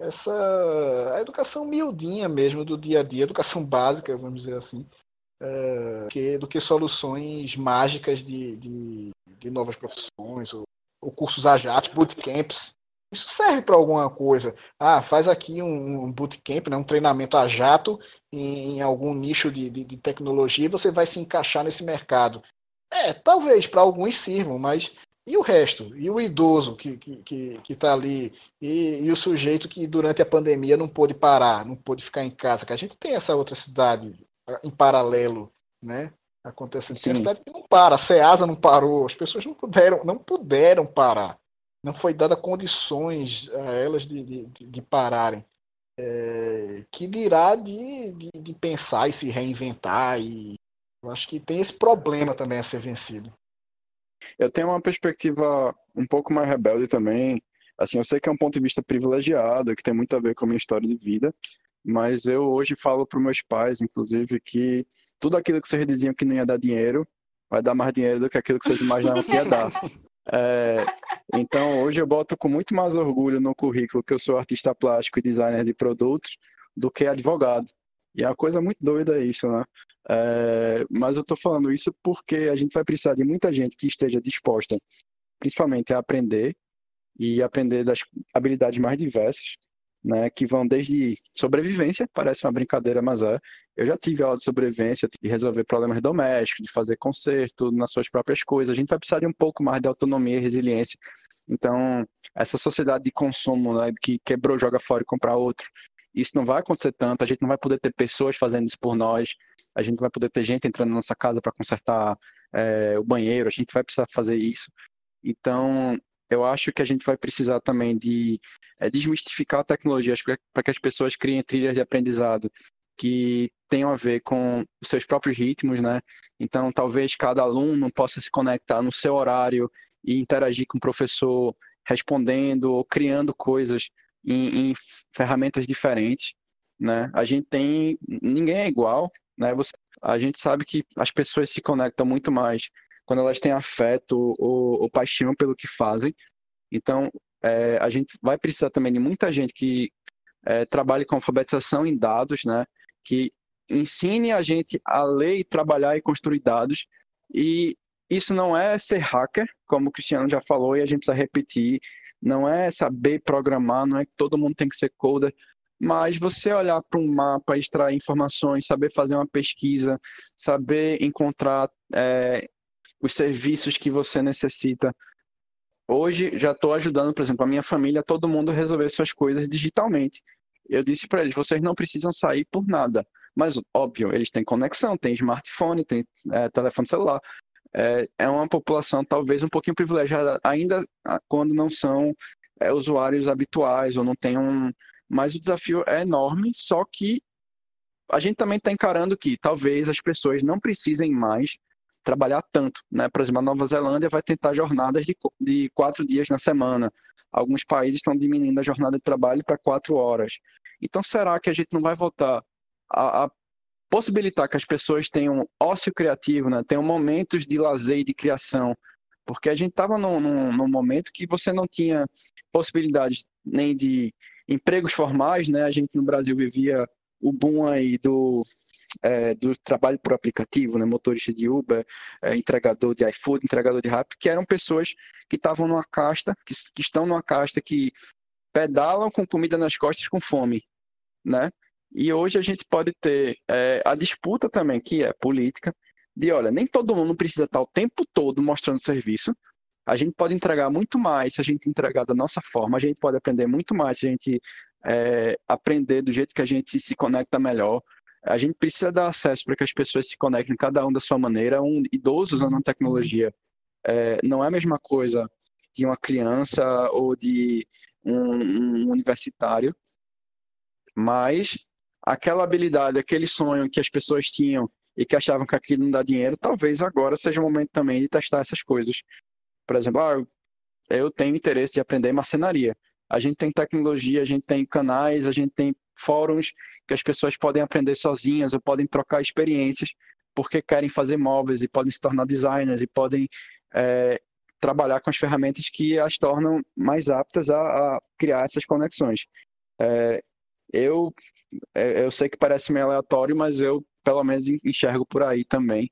essa a educação miudinha mesmo do dia a dia, educação básica, vamos dizer assim, é, que, do que soluções mágicas de, de, de novas profissões ou, ou cursos AJAT, bootcamps, isso serve para alguma coisa. Ah, faz aqui um, um bootcamp, né, um treinamento a jato em, em algum nicho de, de, de, tecnologia e você vai se encaixar nesse mercado. É, talvez para alguns sirvam, mas e o resto? E o idoso que está que, que, que ali? E, e, o sujeito que durante a pandemia não pôde parar, não pôde ficar em casa? Que a gente tem essa outra cidade em paralelo, né? Acontecendo. Tem a cidade que não para, a Ceasa não parou, as pessoas não puderam, não puderam parar não foi dada condições a elas de, de, de pararem. É, que dirá de, de, de, pensar e se reinventar e eu acho que tem esse problema também a ser vencido. Eu tenho uma perspectiva um pouco mais rebelde também. Assim, eu sei que é um ponto de vista privilegiado, que tem muito a ver com a minha história de vida, mas eu hoje falo para meus pais, inclusive, que tudo aquilo que vocês diziam que não ia dar dinheiro, vai dar mais dinheiro do que aquilo que vocês imaginavam que ia dar. É, então, hoje eu boto com muito mais orgulho no currículo que eu sou artista plástico e designer de produtos do que advogado. E é uma coisa muito doida isso, né? É, mas eu estou falando isso porque a gente vai precisar de muita gente que esteja disposta, principalmente a aprender e aprender das habilidades mais diversas né, que vão desde sobrevivência, parece uma brincadeira, mas é. Eu já tive aula de sobrevivência, de resolver problemas domésticos, de fazer conserto nas suas próprias coisas. A gente vai precisar de um pouco mais de autonomia e resiliência. Então, essa sociedade de consumo, né, que quebrou, joga fora e compra outro, isso não vai acontecer tanto. A gente não vai poder ter pessoas fazendo isso por nós. A gente não vai poder ter gente entrando na nossa casa para consertar é, o banheiro. A gente vai precisar fazer isso. Então, eu acho que a gente vai precisar também de é, desmistificar tecnologia para que as pessoas criem trilhas de aprendizado que tenham a ver com os seus próprios ritmos, né? Então, talvez cada aluno possa se conectar no seu horário e interagir com o professor respondendo ou criando coisas em, em ferramentas diferentes, né? A gente tem, ninguém é igual, né? Você, a gente sabe que as pessoas se conectam muito mais quando elas têm afeto ou, ou paixão pelo que fazem. Então, é, a gente vai precisar também de muita gente que é, trabalhe com alfabetização em dados, né? Que ensine a gente a ler trabalhar e construir dados. E isso não é ser hacker, como o Cristiano já falou, e a gente precisa repetir. Não é saber programar, não é que todo mundo tem que ser coder, mas você olhar para um mapa, extrair informações, saber fazer uma pesquisa, saber encontrar é, os serviços que você necessita. Hoje já estou ajudando, por exemplo, a minha família, todo mundo resolver suas coisas digitalmente. Eu disse para eles: vocês não precisam sair por nada. Mas, óbvio, eles têm conexão, têm smartphone, têm é, telefone celular. É, é, uma população talvez um pouquinho privilegiada, ainda quando não são é, usuários habituais ou não tem um. Mas o desafio é enorme, só que a gente também está encarando que talvez as pessoas não precisem mais trabalhar tanto, né? Por exemplo, a Nova Zelândia vai tentar jornadas de, de quatro dias na semana. Alguns países estão diminuindo a jornada de trabalho para quatro horas. Então, será que a gente não vai voltar a, a possibilitar que as pessoas tenham ócio criativo, né? Tenham momentos de lazer e de criação, porque a gente estava num, num, num, momento que você não tinha possibilidades nem de empregos formais, né? A gente no Brasil vivia o boom aí do é, do trabalho por aplicativo, né, motorista de Uber, é, entregador de iFood, entregador de Rappi, que eram pessoas que estavam numa casta, que, que, estão numa casta que pedalam com comida nas costas com fome, né? E hoje a gente pode ter é, a disputa também, que é política, de olha, nem todo mundo precisa estar o tempo todo mostrando serviço, a gente pode entregar muito mais se a gente entregar da nossa forma, a gente pode aprender muito mais se a gente é, aprender do jeito que a gente se conecta melhor, a gente precisa dar acesso para que as pessoas se conectem cada um da sua maneira. Um idoso usando a tecnologia é, não é a mesma coisa de uma criança ou de um, um universitário, mas aquela habilidade, aquele sonho que as pessoas tinham e que achavam que aquilo não dá dinheiro, talvez agora seja o momento também de testar essas coisas. Por exemplo, ah, eu tenho interesse de aprender marcenaria. A gente tem tecnologia, a gente tem canais, a gente tem fóruns que as pessoas podem aprender sozinhas ou podem trocar experiências porque querem fazer móveis e podem se tornar designers e podem é, trabalhar com as ferramentas que as tornam mais aptas a, a criar essas conexões. É, eu, é, eu sei que parece meio aleatório, mas eu pelo menos enxergo por aí também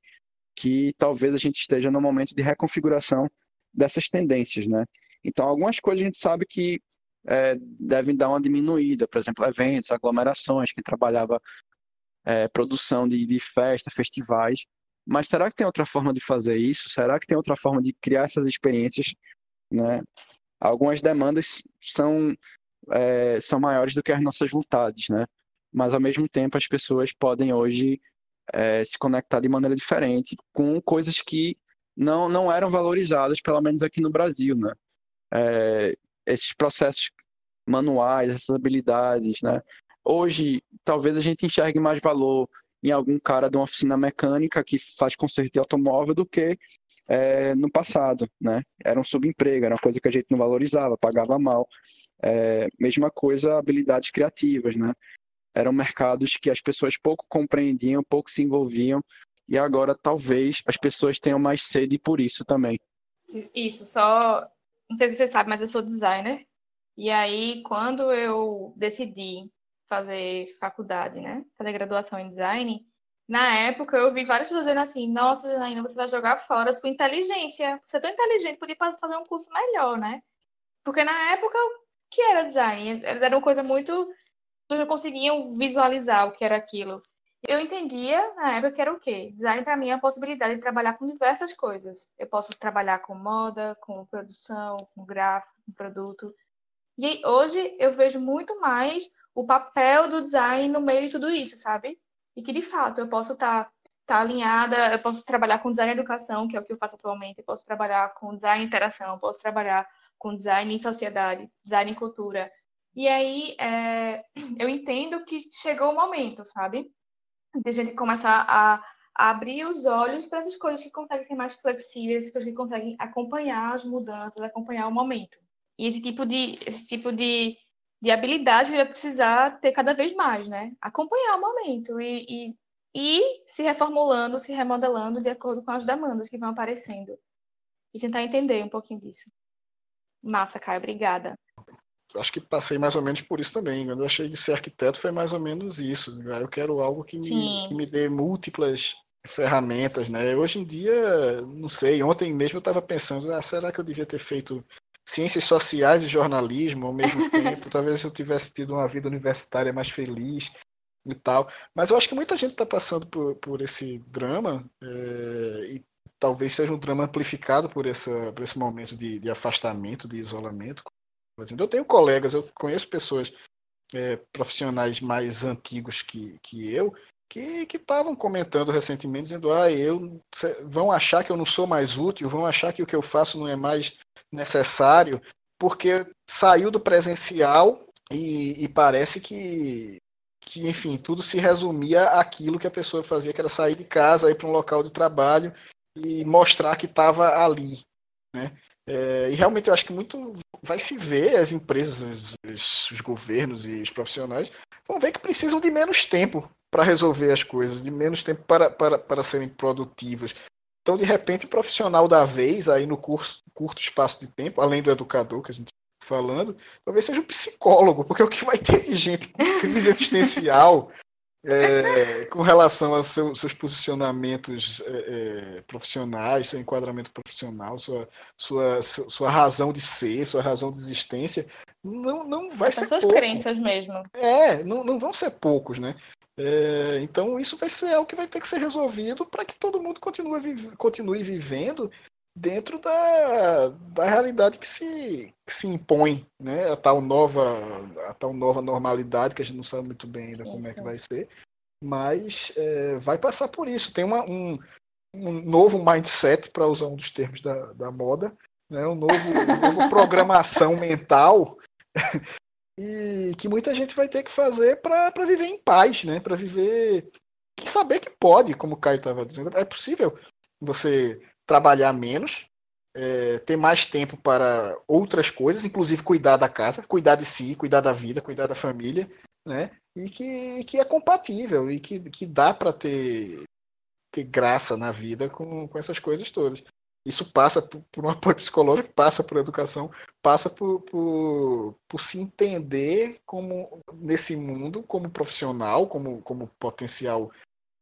que talvez a gente esteja no momento de reconfiguração dessas tendências, né? Então, algumas coisas a gente sabe que é, devem dar uma diminuída, por exemplo, eventos, aglomerações, que trabalhava é, produção de, de festa, festivais. Mas será que tem outra forma de fazer isso? Será que tem outra forma de criar essas experiências? Né? Algumas demandas são, é, são maiores do que as nossas vontades, né? mas ao mesmo tempo as pessoas podem hoje é, se conectar de maneira diferente com coisas que não, não eram valorizadas, pelo menos aqui no Brasil. Né? É, esses processos manuais, essas habilidades, né? Hoje, talvez a gente enxergue mais valor em algum cara de uma oficina mecânica que faz conserto de automóvel do que é, no passado, né? Era um subemprego, era uma coisa que a gente não valorizava, pagava mal. É, mesma coisa, habilidades criativas, né? Eram mercados que as pessoas pouco compreendiam, pouco se envolviam, e agora talvez as pessoas tenham mais sede por isso também. Isso, só não sei se você sabe, mas eu sou designer. E aí, quando eu decidi fazer faculdade, né? Fazer graduação em design, na época eu vi várias pessoas dizendo assim: nossa, ainda você vai jogar fora sua inteligência. Você é tão inteligente, podia fazer um curso melhor, né? Porque na época, o que era design? Era uma coisa muito. As não conseguiam visualizar o que era aquilo. Eu entendia na época que era o quê? Design para mim é a possibilidade de trabalhar com diversas coisas. Eu posso trabalhar com moda, com produção, com gráfico, com produto. E hoje eu vejo muito mais o papel do design no meio de tudo isso, sabe? E que de fato eu posso estar tá, tá alinhada, eu posso trabalhar com design educação, que é o que eu faço atualmente, eu posso trabalhar com design interação, eu posso trabalhar com design em sociedade, design em cultura. E aí é, eu entendo que chegou o momento, sabe? De a gente começar a, abrir os olhos para essas coisas que conseguem ser mais flexíveis, que conseguem acompanhar as mudanças, acompanhar o momento. E esse tipo de, esse tipo de, de habilidade vai precisar ter cada vez mais, né? Acompanhar o momento e, e, e se reformulando, se remodelando de acordo com as demandas que vão aparecendo. E tentar entender um pouquinho disso. Massa, Caio, obrigada. Acho que passei mais ou menos por isso também. Quando eu achei de ser arquiteto foi mais ou menos isso. Eu quero algo que me, que me dê múltiplas ferramentas, né? Hoje em dia, não sei, ontem mesmo eu estava pensando, ah, será que eu devia ter feito ciências sociais e jornalismo ao mesmo tempo? Talvez eu tivesse tido uma vida universitária mais feliz e tal. Mas eu acho que muita gente está passando por, por esse drama é, e talvez seja um drama amplificado por, essa, por esse momento de, de afastamento, de isolamento. Eu tenho colegas, eu conheço pessoas é, profissionais mais antigos que, que eu, que estavam comentando recentemente, dizendo, ah, eu vão achar que eu não sou mais útil, vão achar que o que eu faço não é mais necessário, porque saiu do presencial e, e parece que, que, enfim, tudo se resumia àquilo que a pessoa fazia, que era sair de casa, ir para um local de trabalho e mostrar que estava ali, né? É, e realmente eu acho que muito vai se ver as empresas, os, os, governos e os profissionais vão ver que precisam de menos tempo para resolver as coisas, de menos tempo para, para, para serem produtivos. Então, de repente, o profissional da vez, aí no curso, curto espaço de tempo, além do educador que a gente está falando, talvez seja um psicólogo, porque o que vai ter de gente com crise existencial é, com relação aos seu, seus posicionamentos é, é, profissionais, seu enquadramento profissional, sua, sua, sua razão de ser, sua razão de existência, não, não vai ser suas pouco. crenças mesmo. É, não, não vão ser poucos, né? É, então isso vai ser algo que vai ter que ser resolvido para que todo mundo continue, continue vivendo dentro da, da realidade que se, que se impõe, né? A tal nova a tal nova normalidade que a gente não sabe muito bem ainda como é que vai ser, mas é, vai passar por isso. Tem uma, um, um novo mindset, para usar um dos termos da, da moda, né? um novo, um novo programação mental e que muita gente vai ter que fazer para viver em paz, né? Para viver e saber que pode, como o Caio estava dizendo, é possível você trabalhar menos, é, ter mais tempo para outras coisas, inclusive cuidar da casa, cuidar de si, cuidar da vida, cuidar da família, né? E que, que é compatível e que, que dá para ter, ter graça na vida com, com essas coisas todas. Isso passa por, por um apoio psicológico, passa por educação, passa por, por, por se entender como nesse mundo como profissional, como, como potencial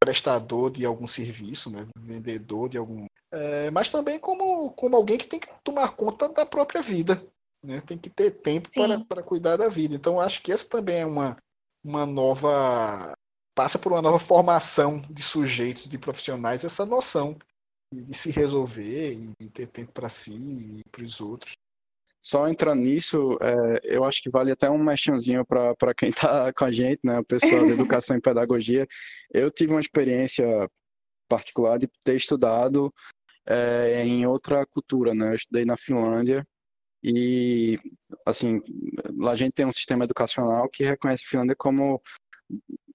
prestador de algum serviço, né? vendedor de algum. É, mas também como, como alguém que tem que tomar conta da própria vida. Né? Tem que ter tempo para, para cuidar da vida. Então, acho que essa também é uma, uma nova. passa por uma nova formação de sujeitos, de profissionais, essa noção de, de se resolver e ter tempo para si e para os outros. Só entrando nisso, é, eu acho que vale até um mexãozinho para quem está com a gente, né, o pessoal da educação e pedagogia. Eu tive uma experiência particular de ter estudado é, em outra cultura, né? Eu estudei na Finlândia e, assim, lá a gente tem um sistema educacional que reconhece a Finlândia como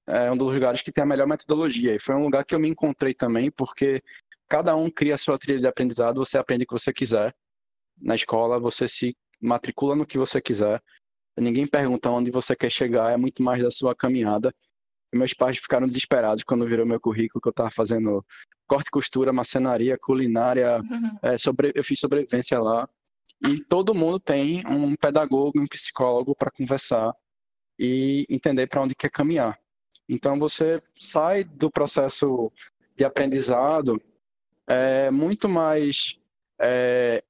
é, um dos lugares que tem a melhor metodologia. E foi um lugar que eu me encontrei também, porque cada um cria a sua trilha de aprendizado, você aprende o que você quiser na escola, você se matricula no que você quiser. Ninguém pergunta onde você quer chegar, é muito mais da sua caminhada. E meus pais ficaram desesperados quando viram meu currículo que eu estava fazendo corte e costura, macenaria, culinária, uhum. é, sobre, eu fiz sobrevivência lá. E todo mundo tem um pedagogo, um psicólogo para conversar e entender para onde quer caminhar. Então você sai do processo de aprendizado é, muito mais é,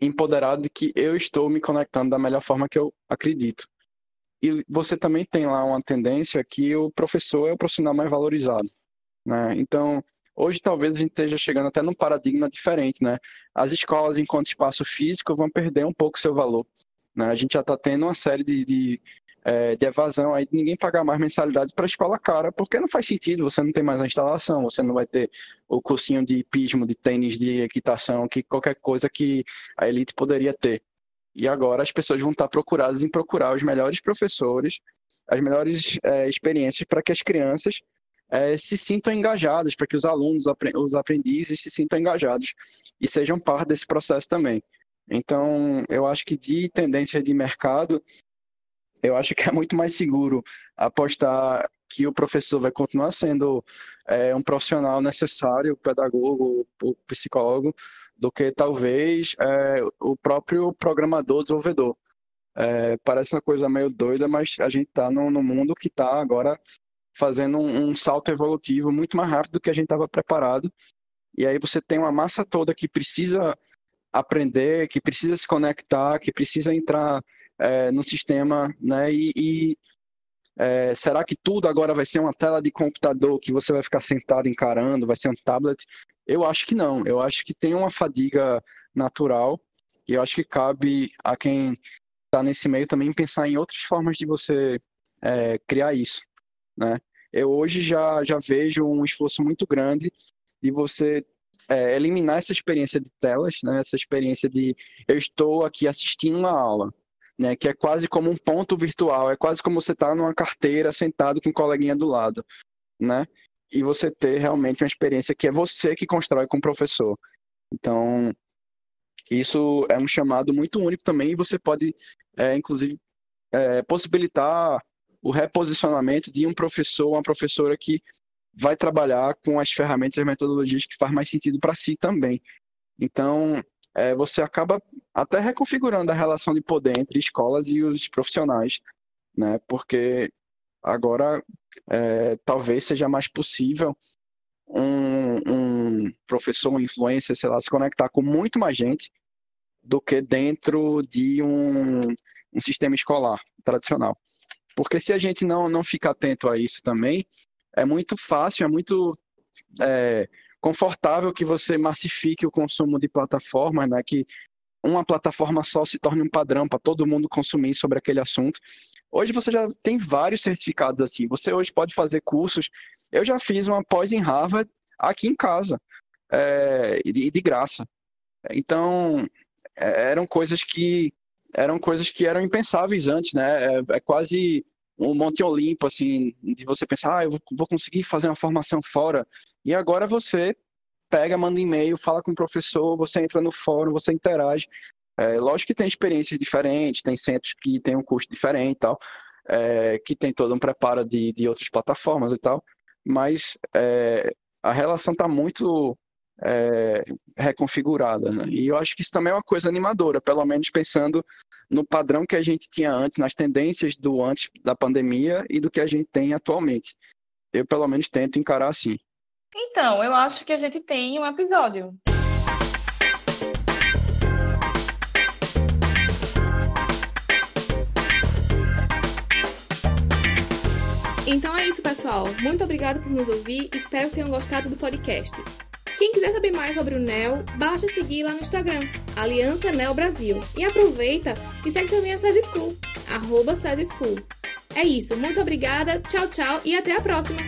empoderado de que eu estou me conectando da melhor forma que eu acredito. E você também tem lá uma tendência que o professor é o profissional mais valorizado. Né? Então, hoje talvez a gente esteja chegando até num paradigma diferente. Né? As escolas, enquanto espaço físico, vão perder um pouco seu valor. Né? A gente já está tendo uma série de, de é, de evasão aí de ninguém pagar mais mensalidade para a escola cara, porque não faz sentido, você não tem mais a instalação, você não vai ter o cursinho de pismo, de tênis, de equitação, que qualquer coisa que a elite poderia ter. E agora as pessoas vão estar procuradas em procurar os melhores professores, as melhores é, experiências para que as crianças é, se sintam engajadas, para que os alunos, os aprendizes se sintam engajados e sejam parte desse processo também. Então, eu acho que de tendência de mercado, eu acho que é muito mais seguro apostar que o professor vai continuar sendo é, um profissional necessário, pedagogo, psicólogo, do que talvez é, o próprio programador, desenvolvedor. É, parece uma coisa meio doida, mas a gente está no, mundo que está agora fazendo um, um, salto evolutivo muito mais rápido do que a gente estava preparado. E aí você tem uma massa toda que precisa aprender, que precisa se conectar, que precisa entrar é, no sistema, né? E, e é, será que tudo agora vai ser uma tela de computador que você vai ficar sentado encarando, vai ser um tablet? Eu acho que não. Eu acho que tem uma fadiga natural e eu acho que cabe a quem está nesse meio também pensar em outras formas de você é, criar isso, né? Eu hoje já, já vejo um esforço muito grande de você é, eliminar essa experiência de telas, né? Essa experiência de eu estou aqui assistindo uma aula, né? Que é quase como um ponto virtual, é quase como você estar tá numa carteira sentado com um coleguinha do lado, né? E você ter realmente uma experiência que é você que constrói com o professor. Então, isso é um chamado muito único também, e você pode, é, inclusive, é, possibilitar o reposicionamento de um professor, uma professora que vai trabalhar com as ferramentas e as metodologias que faz mais sentido para si também. Então, é, você acaba até reconfigurando a relação de poder entre escolas e os profissionais, né? Porque agora é, talvez seja mais possível um, um professor, um influencer, sei lá, se conectar com muito mais gente do que dentro de um, um sistema escolar tradicional. Porque se a gente não, não ficar atento a isso também, é muito fácil, é muito é, confortável que você massifique o consumo de plataformas, né? Que uma plataforma só se torne um padrão para todo mundo consumir sobre aquele assunto. Hoje você já tem vários certificados assim. Você hoje pode fazer cursos. Eu já fiz uma pós em Harvard aqui em casa, é, de, de graça. Então, é, eram coisas que eram coisas que eram impensáveis antes, né? É, é quase um Monte Olimpo, assim, de você pensar, ah, eu vou conseguir fazer uma formação fora. E agora você pega, manda e-mail, fala com o professor, você entra no fórum, você interage. É, lógico que tem experiências diferentes, tem centros que tem um custo diferente e tal, é, que tem todo um preparo de, de outras plataformas e tal, mas é, a relação está muito é, reconfigurada. Né? E eu acho que isso também é uma coisa animadora, pelo menos pensando no padrão que a gente tinha antes, nas tendências do antes da pandemia e do que a gente tem atualmente. Eu, pelo menos, tento encarar assim. Então, eu acho que a gente tem um episódio. Então é isso, pessoal. Muito obrigado por nos ouvir. Espero que tenham gostado do podcast. Quem quiser saber mais sobre o NEL, basta seguir lá no Instagram, Aliança NEL Brasil. E aproveita e segue também a SES School, arroba SES School. É isso, muito obrigada, tchau, tchau e até a próxima!